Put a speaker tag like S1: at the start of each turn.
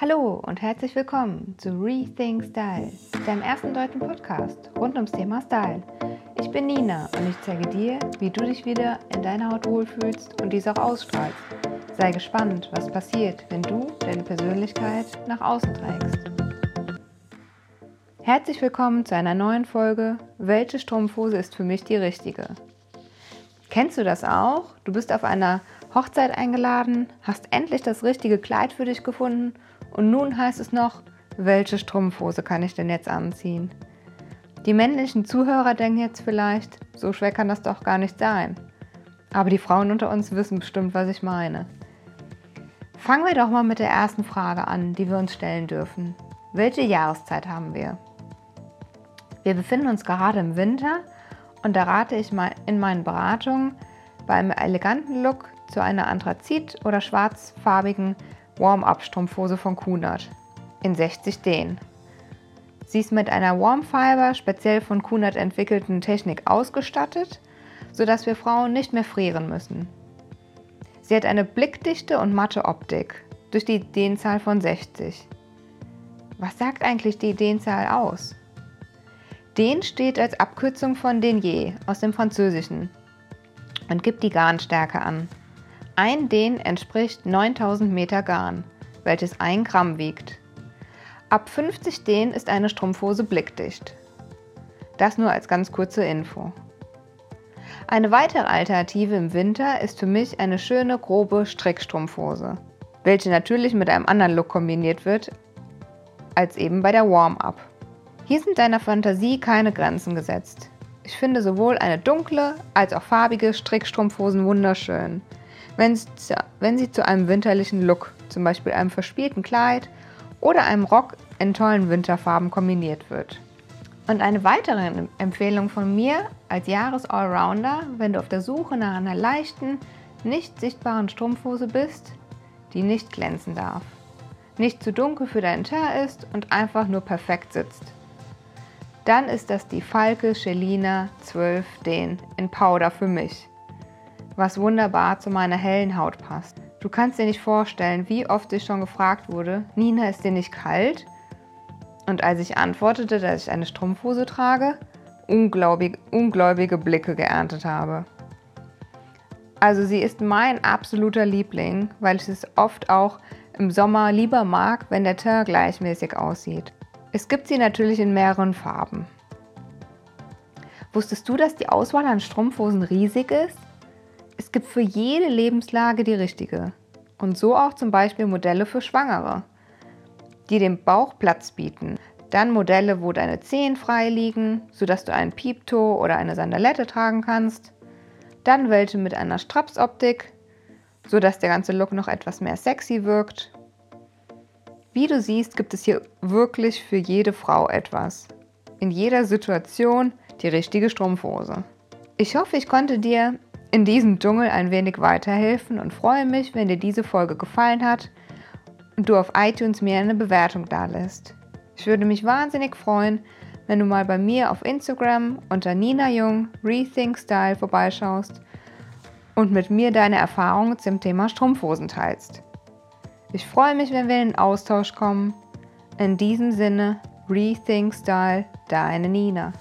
S1: Hallo und herzlich willkommen zu Rethink Style, deinem ersten deutschen Podcast rund ums Thema Style. Ich bin Nina und ich zeige dir, wie du dich wieder in deiner Haut wohlfühlst und dies auch ausstrahlst. Sei gespannt, was passiert, wenn du deine Persönlichkeit nach außen trägst. Herzlich willkommen zu einer neuen Folge Welche Strumpfhose ist für mich die richtige? Kennst du das auch? Du bist auf einer Hochzeit eingeladen, hast endlich das richtige Kleid für dich gefunden und nun heißt es noch, welche Strumpfhose kann ich denn jetzt anziehen? Die männlichen Zuhörer denken jetzt vielleicht, so schwer kann das doch gar nicht sein. Aber die Frauen unter uns wissen bestimmt, was ich meine. Fangen wir doch mal mit der ersten Frage an, die wir uns stellen dürfen. Welche Jahreszeit haben wir? Wir befinden uns gerade im Winter und da rate ich in meinen Beratungen bei einem eleganten Look zu einer anthrazit- oder schwarzfarbigen Warm-Up-Strumpfhose von Kunert in 60 Dehn. Sie ist mit einer Warm Fiber, speziell von Kunert entwickelten Technik ausgestattet, sodass wir Frauen nicht mehr frieren müssen. Sie hat eine blickdichte und matte Optik durch die Dehnzahl von 60. Was sagt eigentlich die Dehnzahl aus? Den steht als Abkürzung von Denier aus dem Französischen und gibt die Garnstärke an. Ein Den entspricht 9000 Meter Garn, welches 1 Gramm wiegt. Ab 50 Den ist eine Strumpfhose blickdicht. Das nur als ganz kurze Info. Eine weitere Alternative im Winter ist für mich eine schöne grobe Strickstrumpfhose, welche natürlich mit einem anderen Look kombiniert wird als eben bei der Warm-Up. Hier sind deiner Fantasie keine Grenzen gesetzt. Ich finde sowohl eine dunkle als auch farbige Strickstrumpfhosen wunderschön wenn sie, zu, einem winterlichen Look, zum Beispiel einem verspielten Kleid oder einem Rock in tollen Winterfarben kombiniert wird. Und eine weitere Empfehlung von mir als Jahres-Allrounder, wenn du auf der Suche nach einer leichten, nicht sichtbaren Strumpfhose bist, die nicht glänzen darf, nicht zu dunkel für dein Teint ist und einfach nur perfekt sitzt. Dann ist das die Falke Celina 12 Den in Powder für mich was wunderbar zu meiner hellen Haut passt. Du kannst dir nicht vorstellen, wie oft ich schon gefragt wurde, Nina, ist dir nicht kalt? Und als ich antwortete, dass ich eine Strumpfhose trage, ungläubige, ungläubige Blicke geerntet habe. Also sie ist mein absoluter Liebling, weil ich es oft auch im Sommer lieber mag, wenn der Teint gleichmäßig aussieht. Es gibt sie natürlich in mehreren Farben. Wusstest du, dass die Auswahl an Strumpfhosen riesig ist? Es gibt für jede Lebenslage die richtige. Und so auch zum Beispiel Modelle für Schwangere, die dem Bauch Platz bieten. Dann Modelle, wo deine Zehen frei liegen, sodass du einen Pieptoe oder eine Sandalette tragen kannst. Dann welche mit einer Strapsoptik, sodass der ganze Look noch etwas mehr sexy wirkt. Wie du siehst, gibt es hier wirklich für jede Frau etwas. In jeder Situation die richtige Strumpfhose. Ich hoffe, ich konnte dir in diesem Dschungel ein wenig weiterhelfen und freue mich, wenn dir diese Folge gefallen hat und du auf iTunes mir eine Bewertung dalässt. Ich würde mich wahnsinnig freuen, wenn du mal bei mir auf Instagram unter Nina Jung Rethink Style vorbeischaust und mit mir deine Erfahrungen zum Thema Strumpfhosen teilst. Ich freue mich, wenn wir in den Austausch kommen. In diesem Sinne, Rethink Style, deine Nina.